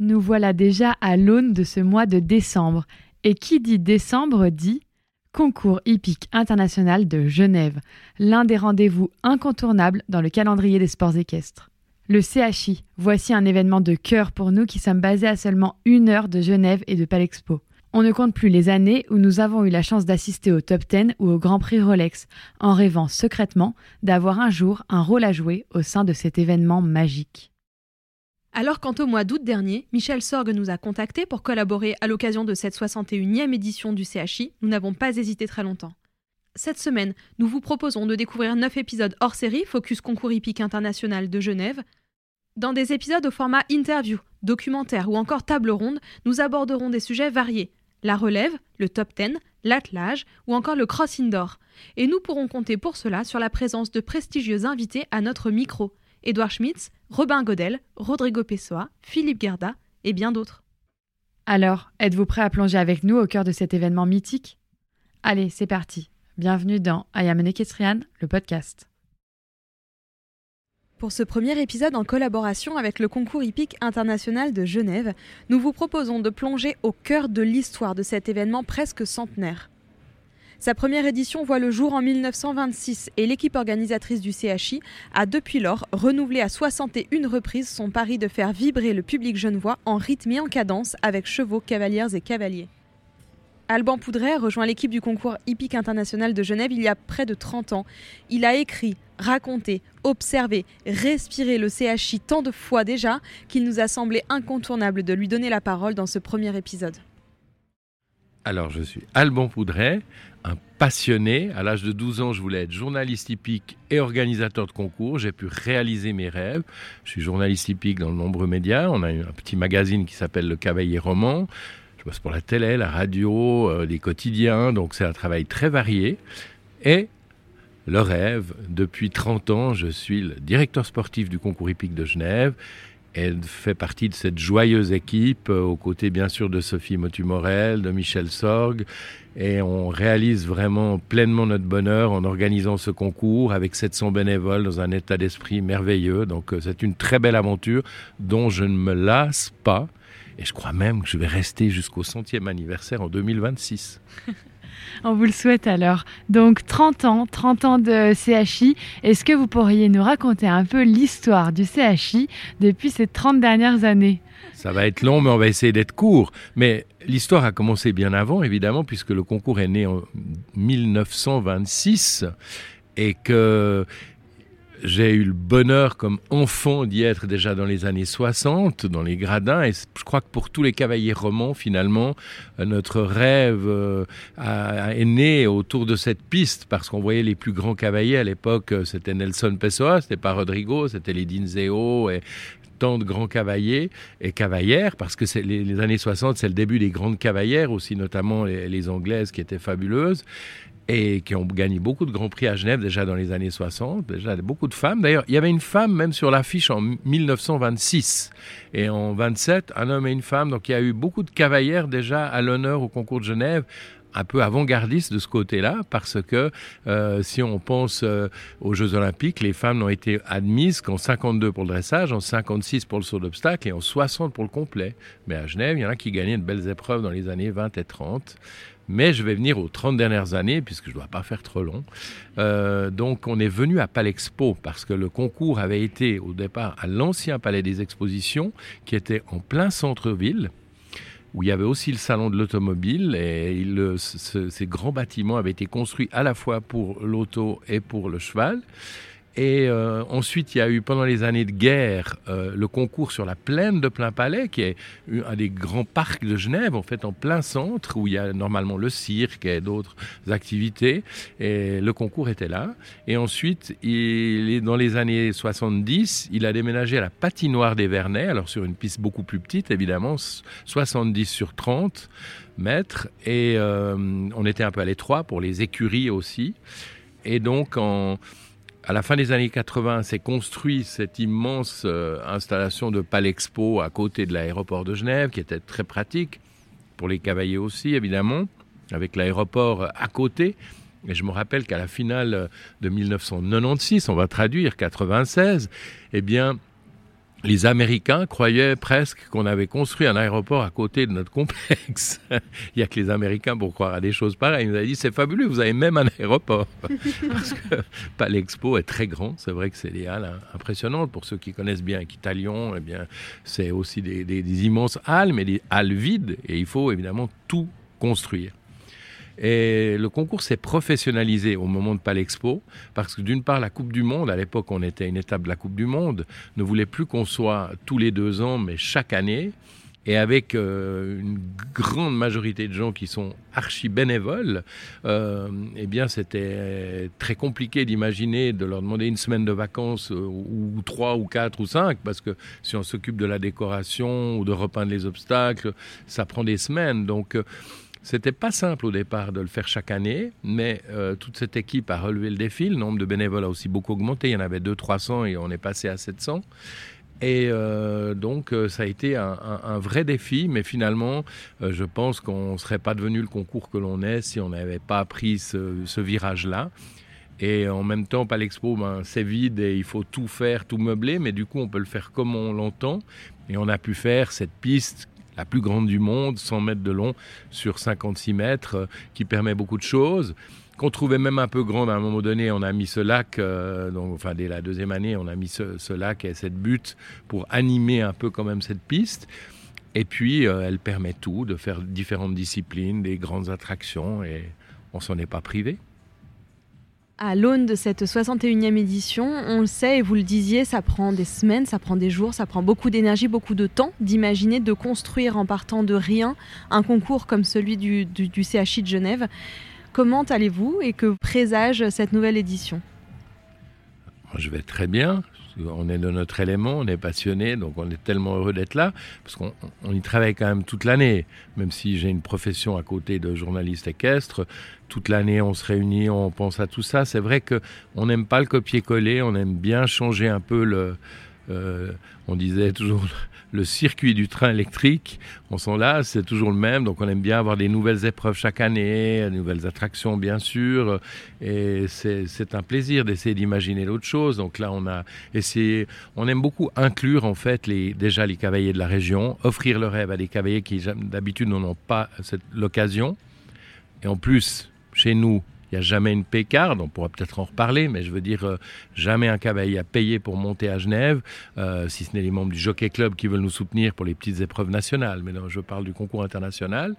Nous voilà déjà à l'aune de ce mois de décembre. Et qui dit décembre dit Concours hippique international de Genève, l'un des rendez-vous incontournables dans le calendrier des sports équestres. Le CHI, voici un événement de cœur pour nous qui sommes basés à seulement une heure de Genève et de Palexpo. On ne compte plus les années où nous avons eu la chance d'assister au top 10 ou au Grand Prix Rolex, en rêvant secrètement d'avoir un jour un rôle à jouer au sein de cet événement magique. Alors quant au mois d'août dernier, Michel Sorgue nous a contactés pour collaborer à l'occasion de cette 61e édition du CHI, nous n'avons pas hésité très longtemps. Cette semaine, nous vous proposons de découvrir 9 épisodes hors série Focus Concours hippique international de Genève. Dans des épisodes au format interview, documentaire ou encore table ronde, nous aborderons des sujets variés la relève, le top 10, l'attelage ou encore le cross indoor. Et nous pourrons compter pour cela sur la présence de prestigieux invités à notre micro Édouard Schmitz, Robin Godel, Rodrigo Pessoa, Philippe Gerda et bien d'autres. Alors, êtes-vous prêt à plonger avec nous au cœur de cet événement mythique? Allez, c'est parti. Bienvenue dans I Am Equestrian, le podcast. Pour ce premier épisode en collaboration avec le concours hippique international de Genève, nous vous proposons de plonger au cœur de l'histoire de cet événement presque centenaire. Sa première édition voit le jour en 1926 et l'équipe organisatrice du CHI a depuis lors renouvelé à 61 reprises son pari de faire vibrer le public genevois en rythme et en cadence avec chevaux, cavalières et cavaliers. Alban Poudret rejoint l'équipe du concours hippique international de Genève il y a près de 30 ans. Il a écrit, raconté, observé, respiré le CHI tant de fois déjà qu'il nous a semblé incontournable de lui donner la parole dans ce premier épisode. Alors, je suis Alban Poudret, un passionné. À l'âge de 12 ans, je voulais être journaliste hippique et organisateur de concours. J'ai pu réaliser mes rêves. Je suis journaliste hippique dans de nombreux médias. On a un petit magazine qui s'appelle Le Cavalier Roman. Je bosse pour la télé, la radio, euh, les quotidiens. Donc, c'est un travail très varié. Et le rêve, depuis 30 ans, je suis le directeur sportif du concours hippique de Genève elle fait partie de cette joyeuse équipe, euh, aux côtés bien sûr de Sophie Motu-Morel, de Michel Sorgue, et on réalise vraiment pleinement notre bonheur en organisant ce concours avec 700 bénévoles dans un état d'esprit merveilleux. Donc euh, c'est une très belle aventure dont je ne me lasse pas, et je crois même que je vais rester jusqu'au centième anniversaire en 2026. On vous le souhaite alors. Donc 30 ans, 30 ans de CHI. Est-ce que vous pourriez nous raconter un peu l'histoire du CHI depuis ces 30 dernières années? Ça va être long, mais on va essayer d'être court. Mais l'histoire a commencé bien avant, évidemment, puisque le concours est né en 1926 et que j'ai eu le bonheur comme enfant d'y être déjà dans les années 60, dans les gradins, et je crois que pour tous les cavaliers romans, finalement, euh, notre rêve euh, est né autour de cette piste, parce qu'on voyait les plus grands cavaliers à l'époque, euh, c'était Nelson Pessoa, c'était pas Rodrigo, c'était les Dinzeo et tant de grands cavaliers et cavalières, parce que les, les, années 60, c'est le début des grandes cavalières, aussi notamment les, les Anglaises qui étaient fabuleuses et qui ont gagné beaucoup de grands prix à Genève déjà dans les années 60, déjà beaucoup de femmes. D'ailleurs, il y avait une femme même sur l'affiche en 1926 et en 27, un homme et une femme. Donc il y a eu beaucoup de cavalières déjà à l'honneur au concours de Genève un peu avant-gardiste de ce côté-là, parce que euh, si on pense euh, aux Jeux Olympiques, les femmes n'ont été admises qu'en 52 pour le dressage, en 56 pour le saut d'obstacle et en 60 pour le complet. Mais à Genève, il y en a qui gagnaient de belles épreuves dans les années 20 et 30. Mais je vais venir aux 30 dernières années, puisque je ne dois pas faire trop long. Euh, donc on est venu à Palexpo, parce que le concours avait été au départ à l'ancien Palais des Expositions, qui était en plein centre-ville où il y avait aussi le salon de l'automobile et ces grands bâtiments avaient été construits à la fois pour l'auto et pour le cheval. Et euh, ensuite, il y a eu pendant les années de guerre euh, le concours sur la plaine de Plein Palais, qui est un des grands parcs de Genève, en fait en plein centre, où il y a normalement le cirque et d'autres activités. Et le concours était là. Et ensuite, dans les années 70, il a déménagé à la patinoire des Vernets, alors sur une piste beaucoup plus petite, évidemment, 70 sur 30 mètres. Et euh, on était un peu à l'étroit pour les écuries aussi. Et donc, en à la fin des années 80, s'est construit cette immense euh, installation de Palexpo à côté de l'aéroport de Genève, qui était très pratique pour les cavaliers aussi, évidemment, avec l'aéroport à côté. Et je me rappelle qu'à la finale de 1996, on va traduire 96, eh bien, les Américains croyaient presque qu'on avait construit un aéroport à côté de notre complexe. Il n'y a que les Américains pour croire à des choses pareilles. Ils nous avaient dit c'est fabuleux, vous avez même un aéroport. Parce que l'expo est très grand. C'est vrai que c'est des halles impressionnantes. Pour ceux qui connaissent bien Italion, eh c'est aussi des, des immenses halles, mais des halles vides. Et il faut évidemment tout construire. Et le concours s'est professionnalisé au moment de Palexpo, parce que d'une part, la Coupe du Monde, à l'époque on était une étape de la Coupe du Monde, ne voulait plus qu'on soit tous les deux ans, mais chaque année. Et avec euh, une grande majorité de gens qui sont archi bénévoles, euh, eh bien c'était très compliqué d'imaginer de leur demander une semaine de vacances euh, ou trois ou quatre ou cinq, parce que si on s'occupe de la décoration ou de repeindre les obstacles, ça prend des semaines. Donc c'était pas simple au départ de le faire chaque année, mais euh, toute cette équipe a relevé le défi. Le nombre de bénévoles a aussi beaucoup augmenté. Il y en avait 200-300 et on est passé à 700. Et euh, donc, euh, ça a été un, vrai défi, mais finalement, je pense qu'on ne serait pas devenu le concours que l'on est si on n'avait pas pris ce, virage-là. Et en même temps, Palexpo, ben, c'est vide et il faut tout faire, tout meubler, mais du coup, on peut le faire comme on l'entend. Et on a pu faire cette piste la plus grande du monde, 100 mètres de long sur 56 mètres, euh, qui permet beaucoup de choses qu'on trouvait même un peu grande à un moment donné, on a mis ce lac, euh, donc, enfin dès la deuxième année, on a mis ce, lac et cette butte pour animer un peu quand même cette piste. Et puis, euh, elle permet tout, de faire différentes disciplines, des grandes attractions, et on s'en est pas privé. À l'aune de cette 61e édition, on le sait et vous le disiez, ça prend des semaines, ça prend des jours, ça prend beaucoup d'énergie, beaucoup de temps d'imaginer, de construire en partant de rien un concours comme celui du, du, CHI de Genève. Comment allez-vous et que présage cette nouvelle édition? Je vais très bien on est de notre élément, on est passionné, donc on est tellement heureux d'être là, parce qu'on y travaille quand même toute l'année, même si j'ai une profession à côté de journaliste équestre, toute l'année on se réunit, on pense à tout ça. C'est vrai qu'on n'aime pas le copier-coller, on aime bien changer un peu le... Euh, on disait toujours le circuit du train électrique, on s'en lasse, c'est toujours le même, donc on aime bien avoir des nouvelles épreuves chaque année, des nouvelles attractions bien sûr, et c'est un plaisir d'essayer d'imaginer d'autres choses. Donc là, on a essayé, on aime beaucoup inclure en fait les, déjà les cavaliers de la région, offrir le rêve à des cavaliers qui d'habitude n'en ont pas l'occasion, et en plus, chez nous, il n'y a jamais une pécarde, on pourra peut-être en reparler, mais je veux dire, euh, jamais un cavalier a payé pour monter à Genève, euh, si ce n'est les membres du Jockey Club qui veulent nous soutenir pour les petites épreuves nationales. Mais non, je parle du concours international.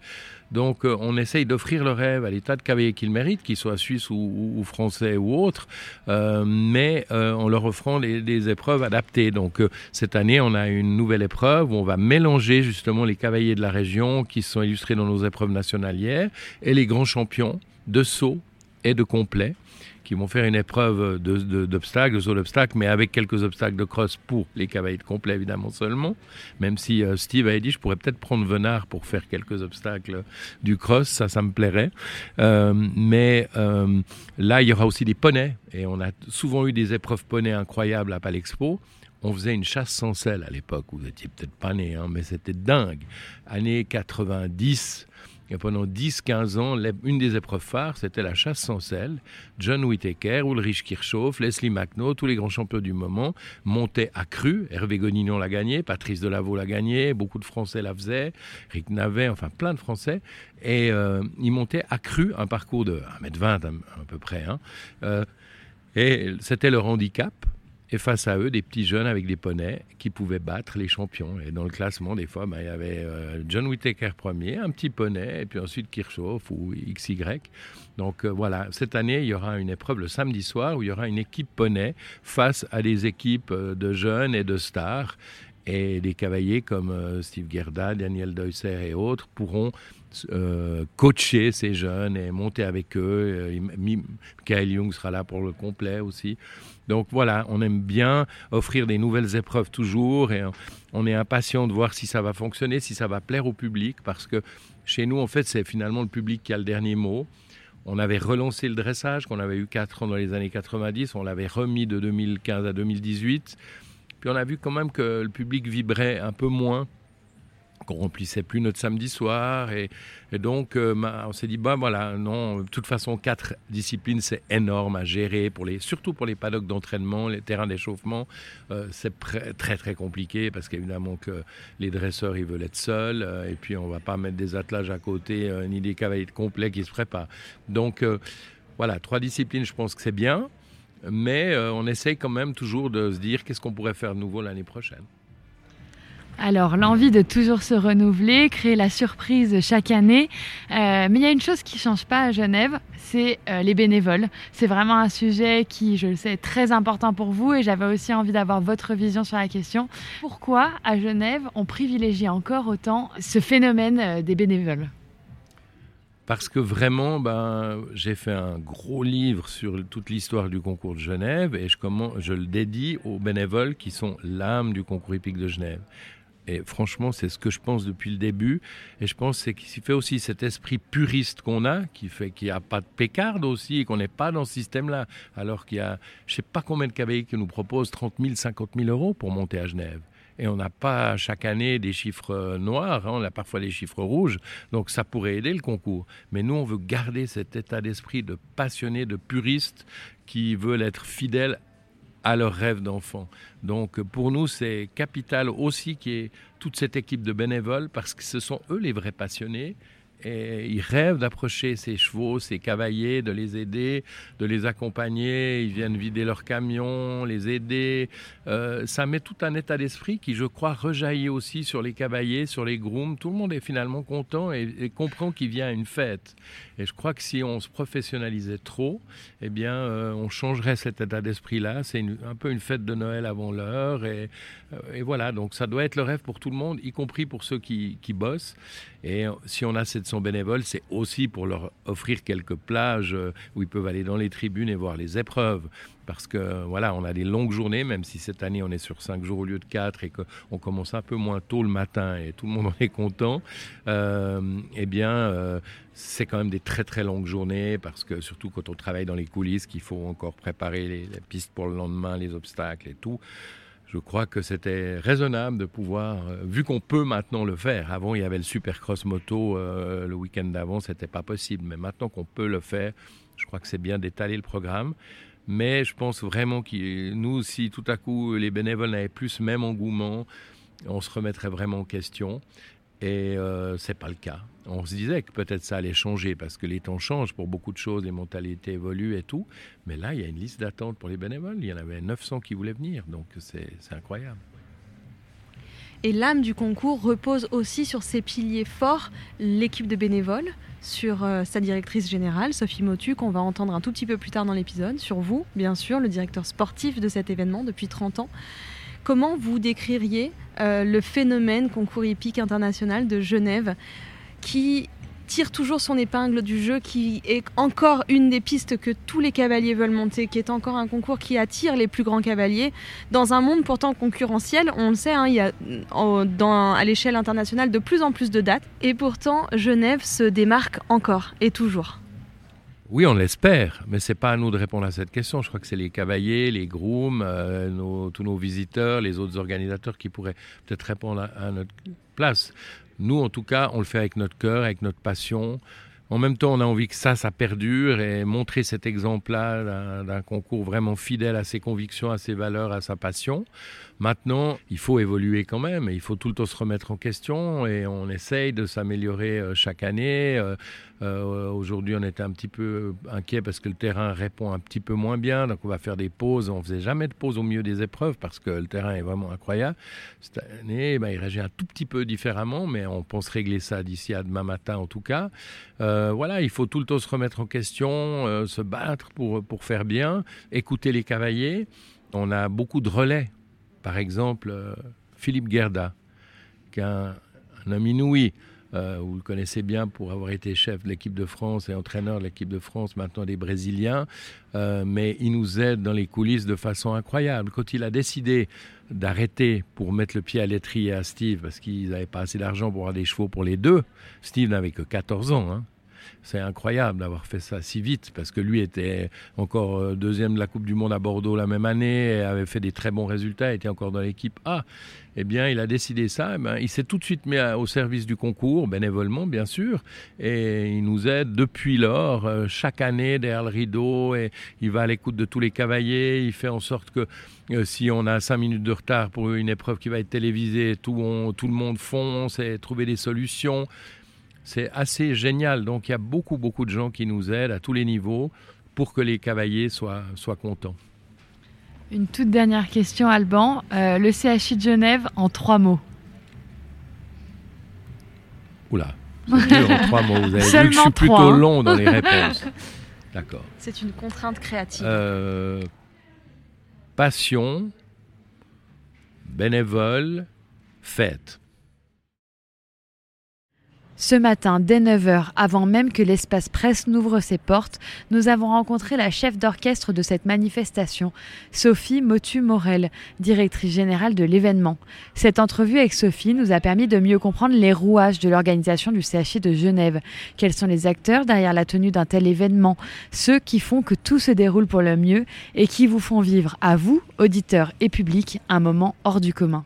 Donc, euh, on essaye d'offrir le rêve à l'état de cavaliers qu'ils méritent, qu'ils soient suisses ou, français ou autres, mais en leur offrant des, épreuves adaptées. Donc, cette année, on a une nouvelle épreuve où on va mélanger justement les cavaliers de la région qui sont illustrés dans nos épreuves nationalières et les grands champions de saut et de complet qui vont faire une épreuve d'obstacles, de, de, saut d'obstacles, mais avec quelques obstacles de cross pour les cavaliers de complet, évidemment, seulement. Même si euh, Steve avait dit, je pourrais peut-être prendre Venard pour faire quelques obstacles du cross, ça, ça me plairait. Euh, mais euh, là, il y aura aussi des poneys, et on a souvent eu des épreuves poneys incroyables à Palexpo. On faisait une chasse sans sel à l'époque, vous étiez peut-être pas né, hein, mais c'était dingue. Année 90, Pendant 10-15 ans, une des épreuves phares, c'était la chasse sans sel. John Whittaker, Ulrich Kirchhoff, Leslie McNaught, tous les grands champions du moment montaient à cru. Hervé Gonignon l'a gagné, Patrice Delaveau l'a gagné, beaucoup de Français la faisaient, Rick Navet, enfin plein de Français. Et euh, ils montaient à cru un parcours de 1m20 à, peu près. Hein. Euh, et c'était leur handicap et face à eux, des petits jeunes avec des poneys qui pouvaient battre les champions. Et dans le classement, des fois, ben, il y avait euh, John Whittaker premier, un petit poney, et puis ensuite Kirchhoff ou XY. Donc euh, voilà, cette année, il y aura une épreuve le samedi soir où il y aura une équipe poney face à des équipes euh, de jeunes et de stars. Et des cavaliers comme Steve Gerda, Daniel Deusser et autres pourront coacher ces jeunes et monter avec eux. Michael Young sera là pour le complet aussi. Donc voilà, on aime bien offrir des nouvelles épreuves toujours et on est impatient de voir si ça va fonctionner, si ça va plaire au public parce que chez nous, en fait, c'est finalement le public qui a le dernier mot. On avait relancé le dressage qu'on avait eu 4 ans dans les années 90, on l'avait remis de 2015 à 2018. Puis on a vu quand même que le public vibrait un peu moins qu'on remplissait plus notre samedi soir. Et, donc, euh, on s'est dit, bah voilà, non, de toute façon, quatre disciplines, c'est énorme à gérer, pour les, surtout pour les paddocks d'entraînement, les terrains d'échauffement. Euh, c'est très, très compliqué parce qu'évidemment que les dresseurs, ils veulent être seuls. Euh, et puis, on va pas mettre des attelages à côté, ni des cavaliers complets qui se préparent. Donc, voilà, trois disciplines, je pense que c'est bien. Mais on essaye quand même toujours de se dire qu'est-ce qu'on pourrait faire de nouveau l'année prochaine. Alors, l'envie de toujours se renouveler, créer la surprise chaque année. Euh, mais il y a une chose qui ne change pas à Genève, c'est euh, les bénévoles. C'est vraiment un sujet qui, je le sais, est très important pour vous et j'avais aussi envie d'avoir votre vision sur la question. Pourquoi, à Genève, on privilégie encore autant ce phénomène euh, des bénévoles? Parce que vraiment, ben, j'ai fait un gros livre sur toute l'histoire du concours de Genève et je, le dédie aux bénévoles qui sont l'âme du concours hippique de Genève. Et franchement, c'est ce que je pense depuis le début. Et je pense c'est qu'il fait aussi cet esprit puriste qu'on a, qui fait qu'il n'y a pas de pécarde aussi, et qu'on n'est pas dans ce système-là. Alors qu'il y a, je ne sais pas combien de cavaliers qui nous proposent 30 000, 50 000 euros pour monter à Genève. Et on n'a pas chaque année des chiffres noirs, hein, on a parfois des chiffres rouges, donc ça pourrait aider le concours. Mais nous, on veut garder cet état d'esprit de passionné, de puriste, qui veulent être fidèles à leur rêve d'enfant. Donc pour nous, c'est capital aussi qu'il y ait toute cette équipe de bénévoles parce que ce sont eux les vrais passionnés et ils rêvent d'approcher ces chevaux, ces cavaliers, de les aider, de les accompagner. Ils viennent vider leur camion, les aider. Euh, ça met tout un état d'esprit qui, je crois, rejaillit aussi sur les cavaliers, sur les grooms. Tout le monde est finalement content et, comprend qu'il vient à une fête. Et je crois que si on se professionnalisait trop, eh bien, euh, on changerait cet état d'esprit-là. C'est un peu une fête de Noël avant l'heure. Et, euh, et, voilà, donc ça doit être le rêve pour tout le monde, y compris pour ceux qui, qui bossent. Et si on a cette sont bénévoles, c'est aussi pour leur offrir quelques plages euh, où ils peuvent aller dans les tribunes et voir les épreuves. Parce que voilà, on a des longues journées, même si cette année on est sur cinq jours au lieu de quatre et qu'on commence un peu moins tôt le matin et tout le monde est content. Euh, eh bien, euh, c'est quand même des très très longues journées parce que surtout quand on travaille dans les coulisses, qu'il faut encore préparer les pistes pour le lendemain, les obstacles et tout je crois que c'était raisonnable de pouvoir, euh, vu qu'on peut maintenant le faire. Avant, il y avait le Supercross moto euh, le week-end d'avant, c'était pas possible. Mais maintenant qu'on peut le faire, je crois que c'est bien d'étaler le programme. Mais je pense vraiment que nous, si tout à coup les bénévoles n'avaient plus ce même engouement, on se remettrait vraiment en question. Et euh, c'est pas le cas. On se disait que peut-être ça allait changer parce que les temps changent pour beaucoup de choses, les mentalités évoluent et tout. Mais là, il y a une liste d'attente pour les bénévoles. Il y en avait 900 qui voulaient venir, donc c'est incroyable. Et l'âme du concours repose aussi sur ses piliers forts, l'équipe de bénévoles, sur euh, sa directrice générale, Sophie Motu, qu'on va entendre un tout petit peu plus tard dans l'épisode, sur vous, bien sûr, le directeur sportif de cet événement depuis 30 ans. Comment vous décririez euh, le phénomène concours hippique international de Genève? Qui tire toujours son épingle du jeu, qui est encore une des pistes que tous les cavaliers veulent monter, qui est encore un concours qui attire les plus grands cavaliers, dans un monde pourtant concurrentiel, on le sait, hein, il y a à l'échelle internationale de plus en plus de dates, et pourtant Genève se démarque encore et toujours. Oui, on l'espère, mais c'est pas à nous de répondre à cette question. Je crois que c'est les cavaliers, les grooms, euh, tous nos visiteurs, les autres organisateurs qui pourraient peut-être répondre à, notre place. Nous, en tout cas, on le fait avec notre cœur, avec notre passion. En même temps, on a envie que ça, ça perdure et montrer cet exemple-là d'un concours vraiment fidèle à ses convictions, à ses valeurs, à sa passion. Maintenant, il faut évoluer quand même, il faut tout le temps se remettre en question et on essaye de s'améliorer euh, chaque année. Euh, euh, aujourd'hui, on était un petit peu inquiet parce que le terrain répond un petit peu moins bien, donc on va faire des pauses. On faisait jamais de pause au milieu des épreuves parce que le terrain est vraiment incroyable. Cette année, ben, il réagit un tout petit peu différemment, mais on pense régler ça d'ici à demain matin en tout cas. Voilà, il faut tout le temps se remettre en question, se battre pour, pour faire bien, écouter les cavaliers. On a beaucoup de relais par exemple, euh, Philippe Gerda, qui est un, homme inouï. Euh, vous le connaissez bien pour avoir été chef de l'équipe de France et entraîneur de l'équipe de France, maintenant des Brésiliens, euh, mais il nous aide dans les coulisses de façon incroyable. Quand il a décidé d'arrêter pour mettre le pied à l'étrier à Steve, parce qu'ils n'avaient pas assez d'argent pour avoir des chevaux pour les deux, Steve n'avait que 14 ans, hein, c'est incroyable d'avoir fait ça si vite parce que lui était encore euh, deuxième de la Coupe du Monde à Bordeaux la même année et avait fait des très bons résultats, était encore dans l'équipe A. Eh bien, il a décidé ça. Eh ben, il s'est tout de suite mis au service du concours, bénévolement bien sûr, et il nous aide depuis lors, euh, chaque année derrière le rideau, et il va à l'écoute de tous les cavaliers. Il fait en sorte que euh, si on a cinq minutes de retard pour une épreuve qui va être télévisée, tout, le monde fonce et trouver des solutions. C'est assez génial. Donc il y a beaucoup, beaucoup de gens qui nous aident à tous les niveaux pour que les cavaliers soient, soient contents. Une toute dernière question, Alban. Euh, le CHI de Genève en trois mots. Oula, dur en trois mots. Vous avez vu que je suis plutôt hein. long dans les réponses. D'accord. C'est une contrainte créative. Euh, passion, bénévole, fête. Ce matin, dès 9h, avant même que l'espace presse n'ouvre ses portes, nous avons rencontré la chef d'orchestre de cette manifestation, Sophie Motu-Morel, directrice générale de l'événement. Cette entrevue avec Sophie nous a permis de mieux comprendre les rouages de l'organisation du CHI de Genève. Quels sont les acteurs derrière la tenue d'un tel événement? Ceux qui font que tout se déroule pour le mieux et qui vous font vivre, à vous, auditeurs et publics, un moment hors du commun.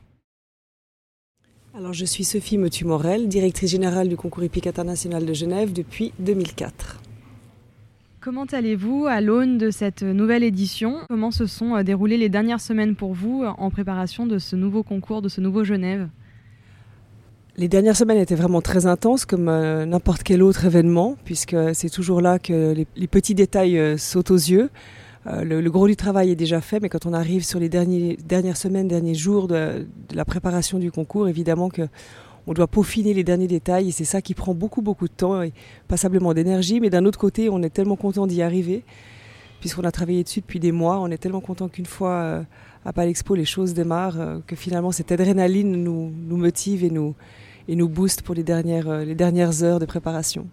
Alors, je suis Sophie Motu-Morel, directrice générale du concours hippique international de Genève depuis 2004. Comment allez-vous à l'aune de cette nouvelle édition? Comment se sont euh, déroulées les dernières semaines pour vous euh, en préparation de ce nouveau concours, de ce nouveau Genève? Les dernières semaines étaient vraiment très intenses, comme euh, n'importe quel autre événement, puisque c'est toujours là que les petits détails sautent aux yeux. Euh, le, gros du travail est déjà fait, mais quand on arrive sur les dernières semaines, derniers jours de, la préparation du concours, évidemment que on doit peaufiner les derniers détails et c'est ça qui prend beaucoup beaucoup de temps et passablement d'énergie. Mais d'un autre côté, on est tellement content d'y arriver puisqu'on a travaillé dessus depuis des mois. On est tellement content qu'une fois euh, à Palexpo les choses démarrent euh, que finalement cette adrénaline nous, nous motive et nous, et nous booste pour les dernières, les dernières heures de préparation.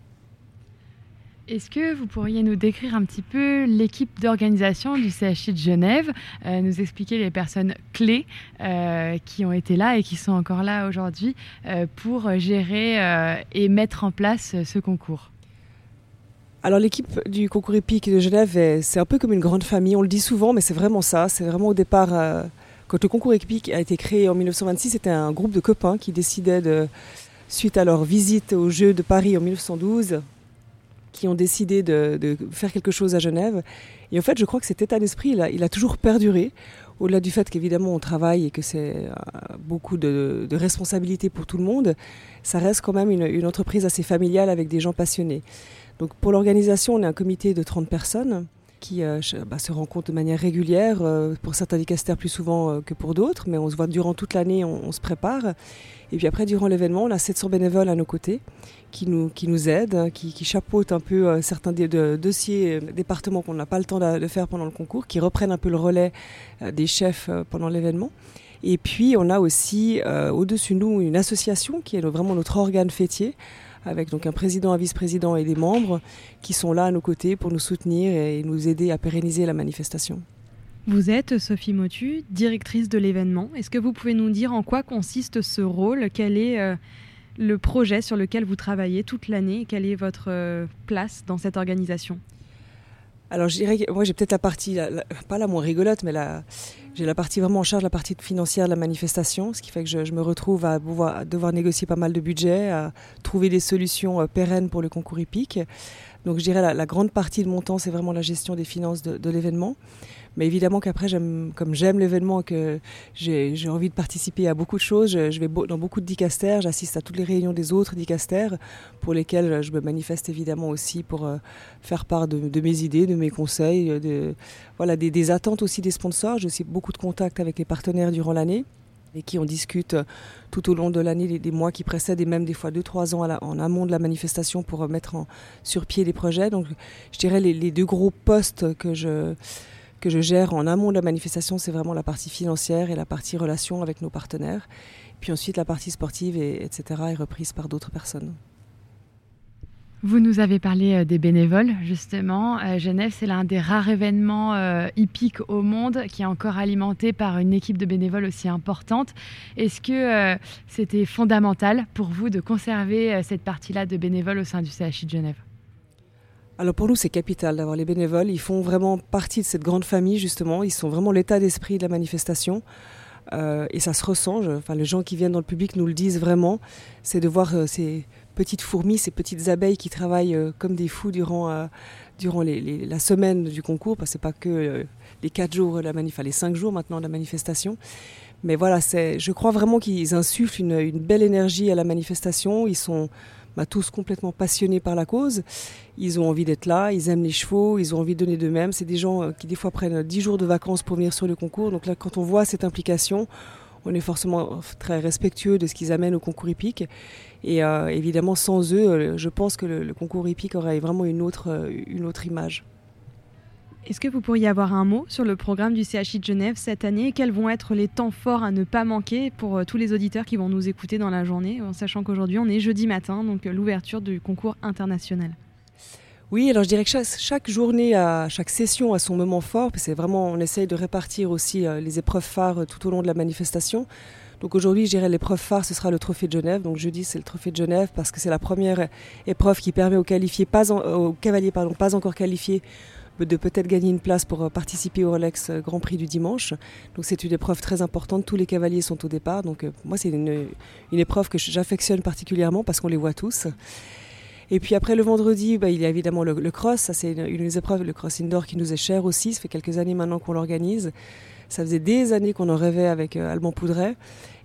Est-ce que vous pourriez nous décrire un petit peu l'équipe d'organisation du CHI de Genève, euh, nous expliquer les personnes clés euh, qui ont été là et qui sont encore là aujourd'hui euh, pour gérer et mettre en place ce concours? Alors l'équipe du concours épique de Genève, c'est un peu comme une grande famille, on le dit souvent, mais c'est vraiment ça. C'est vraiment au départ, quand le concours épique a été créé en 1926, c'était un groupe de copains qui décidaient de, suite à leur visite aux Jeux de Paris en 1912, qui ont décidé de, faire quelque chose à Genève. Et en fait, je crois que cet état d'esprit, il a, toujours perduré, au-delà du fait qu'évidemment on travaille et que c'est euh, beaucoup de, responsabilités pour tout le monde, ça reste quand même une, entreprise assez familiale avec des gens passionnés. Donc pour l'organisation, on est un comité de 30 personnes qui euh, bah, se rencontrent de manière régulière, euh, pour certains dicastères plus souvent que pour d'autres, mais on se voit durant toute l'année, on, se prépare. Et puis après, durant l'événement, on a 700 bénévoles à nos côtés qui nous, qui nous aident, hein, qui, chapeautent un peu euh, certains de, dossiers, euh, départements qu'on n'a pas le temps de, faire pendant le concours, qui reprennent un peu le relais euh, des chefs pendant l'événement. Et puis, on a aussi au-dessus de nous une association qui est vraiment notre organe fêtier avec donc un président, un vice-président et des membres qui sont là à nos côtés pour nous soutenir et nous aider à pérenniser la manifestation. Vous êtes Sophie Motu, directrice de l'événement. Est-ce que vous pouvez nous dire en quoi consiste ce rôle? Quel est euh, le projet sur lequel vous travaillez toute l'année Quelle est votre euh, place dans cette organisation? Alors je dirais que moi j'ai peut-être la partie, pas la moins rigolote, mais j'ai la partie vraiment en charge, la partie financière de la manifestation, ce qui fait que je, me retrouve à, devoir négocier pas mal de budget, à trouver des solutions euh, pérennes pour le concours hippique. Donc je dirais la, la grande partie de mon temps, c'est vraiment la gestion des finances de, l'événement. Mais évidemment qu'après, comme j'aime l'événement, que j'ai envie de participer à beaucoup de choses, je, vais dans beaucoup de dicastères, j'assiste à toutes les réunions des autres dicastères, pour lesquelles je me manifeste évidemment aussi pour euh, faire part de, mes idées, de mes conseils, de, voilà, des, attentes aussi des sponsors. J'ai aussi beaucoup de contacts avec les partenaires durant l'année et qui on discute tout au long de l'année, des, mois qui précèdent et même des fois deux, trois ans en amont de la manifestation pour mettre en, sur pied les projets. Donc je dirais les, les deux gros postes que je que je gère en amont de la manifestation, c'est vraiment la partie financière et la partie relation avec nos partenaires. Puis ensuite, la partie sportive, et, etc., est reprise par d'autres personnes. Vous nous avez parlé euh, des bénévoles, justement. Euh, Genève, c'est l'un des rares événements euh, hippiques au monde qui est encore alimenté par une équipe de bénévoles aussi importante. Est-ce que c'était fondamental pour vous de conserver cette partie-là de bénévoles au sein du CHI de Genève? Alors pour nous, c'est capital d'avoir les bénévoles. Ils font vraiment partie de cette grande famille, justement. Ils sont vraiment l'état d'esprit de la manifestation. Et ça se ressent. enfin, les gens qui viennent dans le public nous le disent vraiment. C'est de voir ces petites fourmis, ces petites abeilles qui travaillent euh, comme des fous durant, durant la semaine du concours. Parce que c'est pas que les quatre jours, la manif, les cinq jours maintenant de la manifestation. Mais voilà, je crois vraiment qu'ils insufflent une, belle énergie à la manifestation. Ils sont bah, tous complètement passionnés par la cause. Ils ont envie d'être là, ils aiment les chevaux, ils ont envie de donner d'eux-mêmes. C'est des gens euh, qui des fois prennent 10 jours de vacances pour venir sur le concours. Donc là, quand on voit cette implication, on est forcément très respectueux de ce qu'ils amènent au concours hippique. Et euh, évidemment, sans eux, euh, je pense que le, concours hippique aurait vraiment une autre, une autre image. Est-ce que vous pourriez avoir un mot sur le programme du CHI de Genève cette année? Quels vont être les temps forts à ne pas manquer pour euh, tous les auditeurs qui vont nous écouter dans la journée, en sachant qu'aujourd'hui on est jeudi matin, donc euh, l'ouverture du concours international? Oui, alors je dirais que chaque, journée, chaque session a son moment fort. C'est vraiment, on essaye de répartir aussi euh, les épreuves phares tout au long de la manifestation. Donc aujourd'hui, je dirais l'épreuve phare, ce sera le Trophée de Genève. Donc jeudi, c'est le Trophée de Genève parce que c'est la première épreuve qui permet aux, qualifiés, pas aux cavaliers pardon, pas encore qualifiés de peut-être gagner une place pour euh, participer au Rolex euh, Grand Prix du dimanche. Donc c'est une épreuve très importante. Tous les cavaliers sont au départ. Donc euh, moi, c'est une, épreuve que j'affectionne particulièrement parce qu'on les voit tous. Et puis après le vendredi, bah, il y a évidemment le, cross. Ça, c'est une, des épreuves, le cross indoor qui nous est cher aussi. Ça fait quelques années maintenant qu'on l'organise. Ça faisait des années qu'on en rêvait avec Alban Poudret.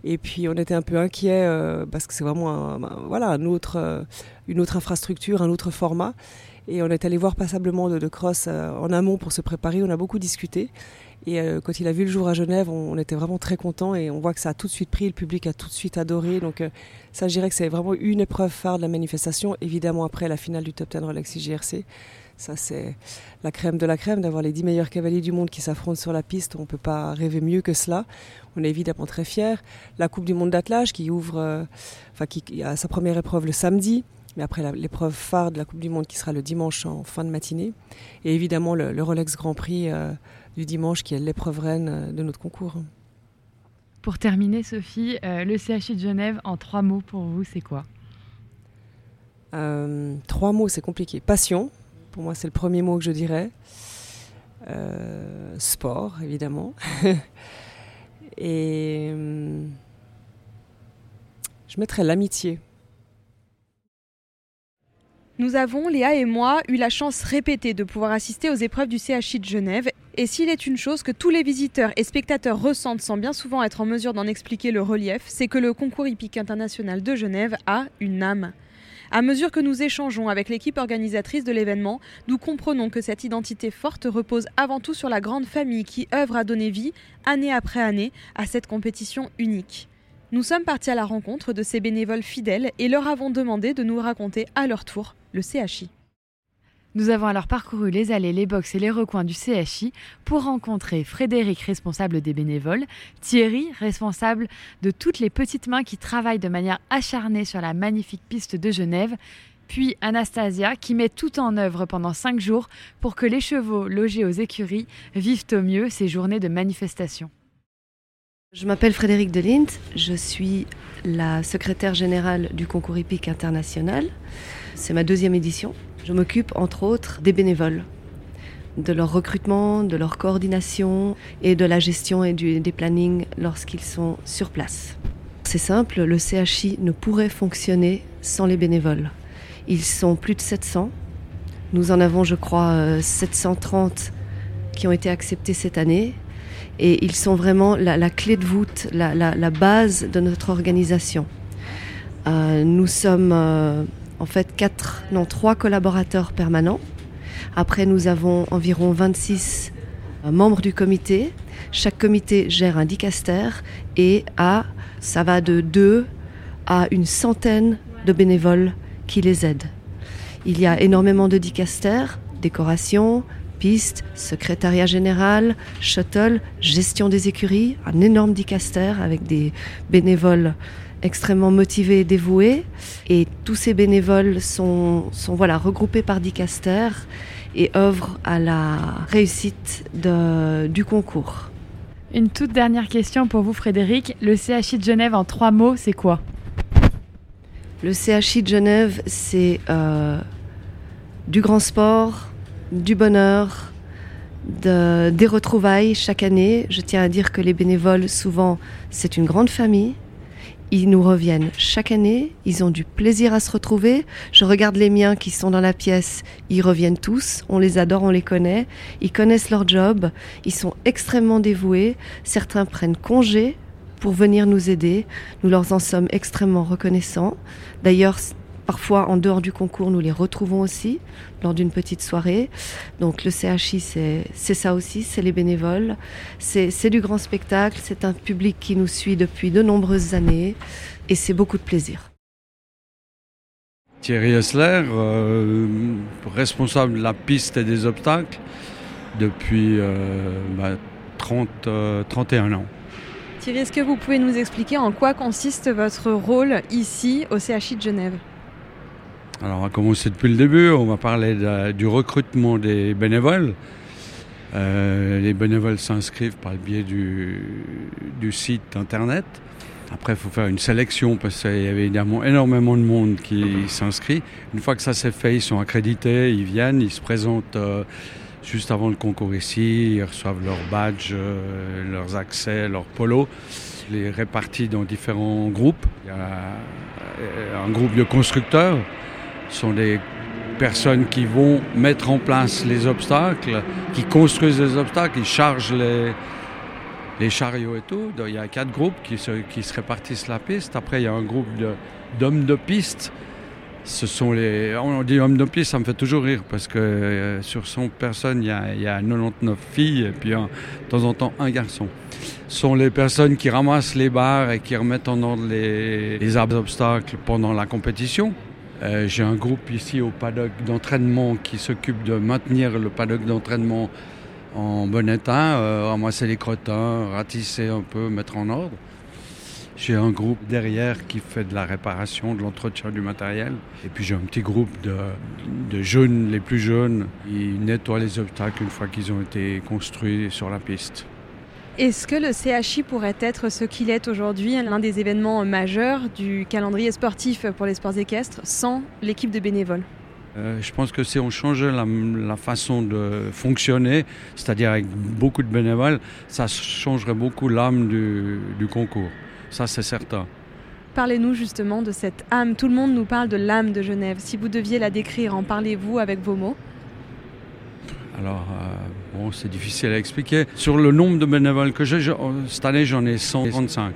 Et puis on était un peu inquiet parce que c'est vraiment voilà, autre, une autre infrastructure, un autre format. Et on est allé voir passablement de, cross euh, en amont pour se préparer. On a beaucoup discuté. Et euh, quand il a vu le jour à Genève, on, était vraiment très contents et on voit que ça a tout de suite pris, le public a tout de suite adoré. Donc euh, ça, je dirais que c'est vraiment une épreuve phare de la manifestation. Évidemment, après la finale du Top 10 Rolex IGRC, ça c'est la crème de la crème, d'avoir les 10 meilleurs cavaliers du monde qui s'affrontent sur la piste. On ne peut pas rêver mieux que cela. On est évidemment très fiers. La Coupe du Monde d'attelage qui ouvre, enfin qui a sa première épreuve le samedi mais après l'épreuve phare de la Coupe du Monde qui sera le dimanche en fin de matinée. Et évidemment le, Rolex Grand Prix euh, du dimanche qui est l'épreuve reine euh, de notre concours. Pour terminer, Sophie, euh, le CHI de Genève, en trois mots pour vous, c'est quoi? Trois mots, c'est compliqué. Passion, pour moi, c'est le premier mot que je dirais. sport, évidemment. Et je mettrais l'amitié. Nous avons, Léa et moi, eu la chance répétée de pouvoir assister aux épreuves du CHI de Genève. Et s'il est une chose que tous les visiteurs et spectateurs ressentent sans bien souvent être en mesure d'en expliquer le relief, c'est que le concours hippique international de Genève a une âme. À mesure que nous échangeons avec l'équipe organisatrice de l'événement, nous comprenons que cette identité forte repose avant tout sur la grande famille qui œuvre à donner vie, année après année, à cette compétition unique. Nous sommes partis à la rencontre de ces bénévoles fidèles et leur avons demandé de nous raconter à leur tour le CHI. Nous avons alors parcouru les allées, les box et les recoins du CHI pour rencontrer Frédéric, responsable des bénévoles, Thierry, responsable de toutes les petites mains qui travaillent de manière acharnée sur la magnifique piste de Genève, puis Anastasia qui met tout en œuvre pendant cinq jours pour que les chevaux logés aux écuries vivent au mieux ces journées de manifestation. Je m'appelle Frédéric Delint, je suis la secrétaire générale du concours hippique international. C'est ma deuxième édition. Je m'occupe entre autres des bénévoles. de leur recrutement, de leur coordination et de la gestion et des plannings lorsqu'ils sont sur place. C'est simple, le CHI ne pourrait fonctionner sans les bénévoles. Ils sont plus de 700. Nous en avons, je crois, 730 qui ont été acceptés cette année. Et ils sont vraiment la, clé de voûte, la, base de notre organisation. Euh, nous sommes euh, en fait quatre, non, trois collaborateurs permanents. Après, nous avons environ 26 euh, membres du comité. Chaque comité gère un dicaster et a, ça va de deux à une centaine de bénévoles qui les aident. Il y a énormément de dicasters, décoration, piste, secrétariat général, shuttle, gestion des écuries, un énorme dicaster avec des bénévoles extrêmement motivés et dévoués. Et tous ces bénévoles sont, sont voilà, regroupés par dicaster et œuvrent à la réussite de, du concours. Une toute dernière question pour vous, Frédéric. Le CHI de Genève, en trois mots, c'est quoi? Le CHI de Genève, c'est euh, du grand sport, du bonheur, de, des retrouvailles chaque année. Je tiens à dire que les bénévoles, souvent, c'est une grande famille. Ils nous reviennent chaque année, ils ont du plaisir à se retrouver. Je regarde les miens qui sont dans la pièce, ils reviennent tous, on les adore, on les connaît, ils connaissent leur job, ils sont extrêmement dévoués, certains prennent congé pour venir nous aider, nous leur en sommes extrêmement reconnaissants. D'ailleurs, Parfois, en dehors du concours, nous les retrouvons aussi lors d'une petite soirée. Donc le CHI, c'est ça aussi, c'est les bénévoles. C'est du grand spectacle, c'est un public qui nous suit depuis de nombreuses années et c'est beaucoup de plaisir. Thierry Hessler, euh, responsable de la piste et des obstacles depuis euh, bah, 30, euh, 31 ans. Thierry, est-ce que vous pouvez nous expliquer en quoi consiste votre rôle ici au CHI de Genève? Alors on va commencer depuis le début, on va parler du recrutement des bénévoles. Euh, les bénévoles s'inscrivent par le biais du, site internet. Après, il faut faire une sélection parce qu'il y avait évidemment énormément de monde qui s'inscrit. Une fois que ça s'est fait, ils sont accrédités, ils viennent, ils se présentent euh, juste avant le concours ici, ils reçoivent leur badge, euh, leurs accès, leur polo. Les répartis dans différents groupes. Il y a un groupe de constructeurs sont des personnes qui vont mettre en place les obstacles, qui construisent les obstacles, qui chargent les, chariots et tout. Il y a quatre groupes qui se, répartissent la piste. Après, il y a un groupe d'hommes de, piste. Ce sont les. On dit hommes de piste, ça me fait toujours rire parce que euh, sur 100 personnes, il y, a, il y, a, 99 filles et puis de temps en temps un garçon. Ce sont les personnes qui ramassent les barres et qui remettent en ordre les obstacles pendant la compétition. Euh, J'ai un groupe ici au paddock d'entraînement qui s'occupe de maintenir le paddock d'entraînement en bon état, euh, ramasser les crottins, ratisser un peu, mettre en ordre. J'ai un groupe derrière qui fait de la réparation, de l'entretien du matériel. Et puis j'ai un petit groupe de, de, jeunes, les plus jeunes, qui nettoient les obstacles une fois qu'ils ont été construits sur la piste. Est-ce que le CHI pourrait être ce qu'il est aujourd'hui, l'un des événements majeurs du calendrier sportif pour les sports équestres, sans l'équipe de bénévoles? Euh, je pense que si on changeait la, la façon de fonctionner, c'est-à-dire avec beaucoup de bénévoles, ça changerait beaucoup l'âme du, du concours. Ça, c'est certain. Parlez-nous justement de cette âme. Tout le monde nous parle de l'âme de Genève. Si vous deviez la décrire, en parlez-vous avec vos mots? Alors, euh, bon, c'est difficile à expliquer. Sur le nombre de bénévoles que j'ai, cette année, j'en ai 135.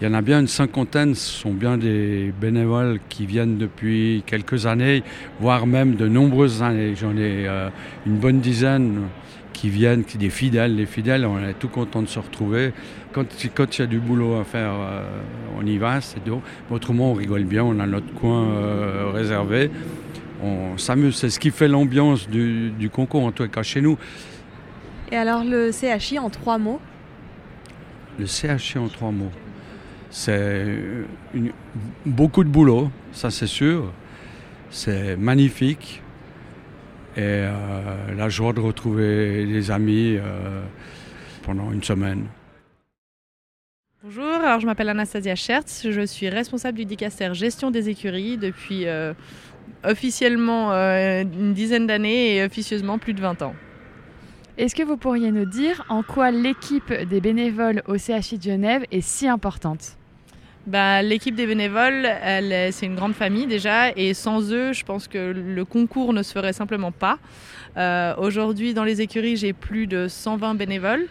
Il y en a bien une cinquantaine, ce sont bien des bénévoles qui viennent depuis quelques années, voire même de nombreuses années. J'en ai euh, une bonne dizaine qui viennent, qui des fidèles. Les fidèles, on est tout content de se retrouver. Quand, il y a du boulot à faire, euh, on y va, c'est tout. Autrement, on rigole bien, on a notre coin euh, réservé on s'amuse. C'est ce qui fait l'ambiance du, du, concours, en tout cas chez nous. Et alors le CHI en trois mots Le CHI en trois mots. C'est beaucoup de boulot, ça c'est sûr. C'est magnifique. Et euh, la joie de retrouver des amis euh, pendant une semaine. Bonjour, alors je m'appelle Anastasia Schertz, je suis responsable du dicaster gestion des écuries depuis euh, officiellement euh, une dizaine d'années et officieusement plus de 20 ans. Est-ce que vous pourriez nous dire en quoi l'équipe des bénévoles au CHI de Genève est si importante? Bah, L'équipe des bénévoles, c'est une grande famille déjà, et sans eux, je pense que le concours ne se ferait simplement pas. Euh, Aujourd'hui, dans les écuries, j'ai plus de 120 bénévoles,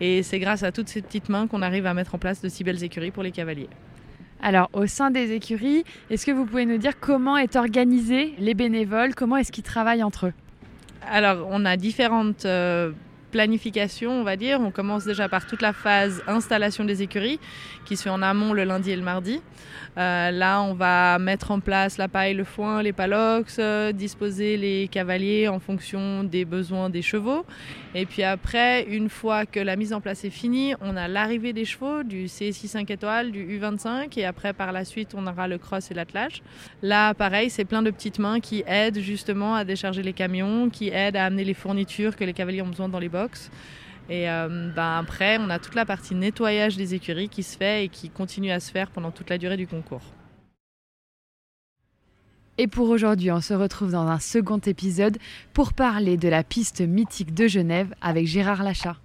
et c'est grâce à toutes ces petites mains qu'on arrive à mettre en place de si belles écuries pour les cavaliers. Alors, au sein des écuries, est-ce que vous pouvez nous dire comment est organisé les bénévoles? Comment est-ce qu'ils travaillent entre eux? Alors, on a différentes euh, planification, on va dire. On commence déjà par toute la phase installation des écuries qui se fait en amont le lundi et le mardi. Euh, là, on va mettre en place la paille, le foin, les palox, euh, disposer les cavaliers en fonction des besoins des chevaux. Et puis après, une fois que la mise en place est finie, on a l'arrivée des chevaux du CSI 5 étoiles, du U25 et après par la suite, on aura le cross et l'attelage. Là, pareil, c'est plein de petites mains qui aident justement à décharger les camions, qui aident à amener les fournitures que les cavaliers ont besoin dans les Et euh, ben après, on a toute la partie nettoyage des écuries qui se fait et qui continue à se faire pendant toute la durée du concours. Et pour aujourd'hui, on se retrouve dans un second épisode pour parler de la piste mythique de Genève avec Gérard Lachat.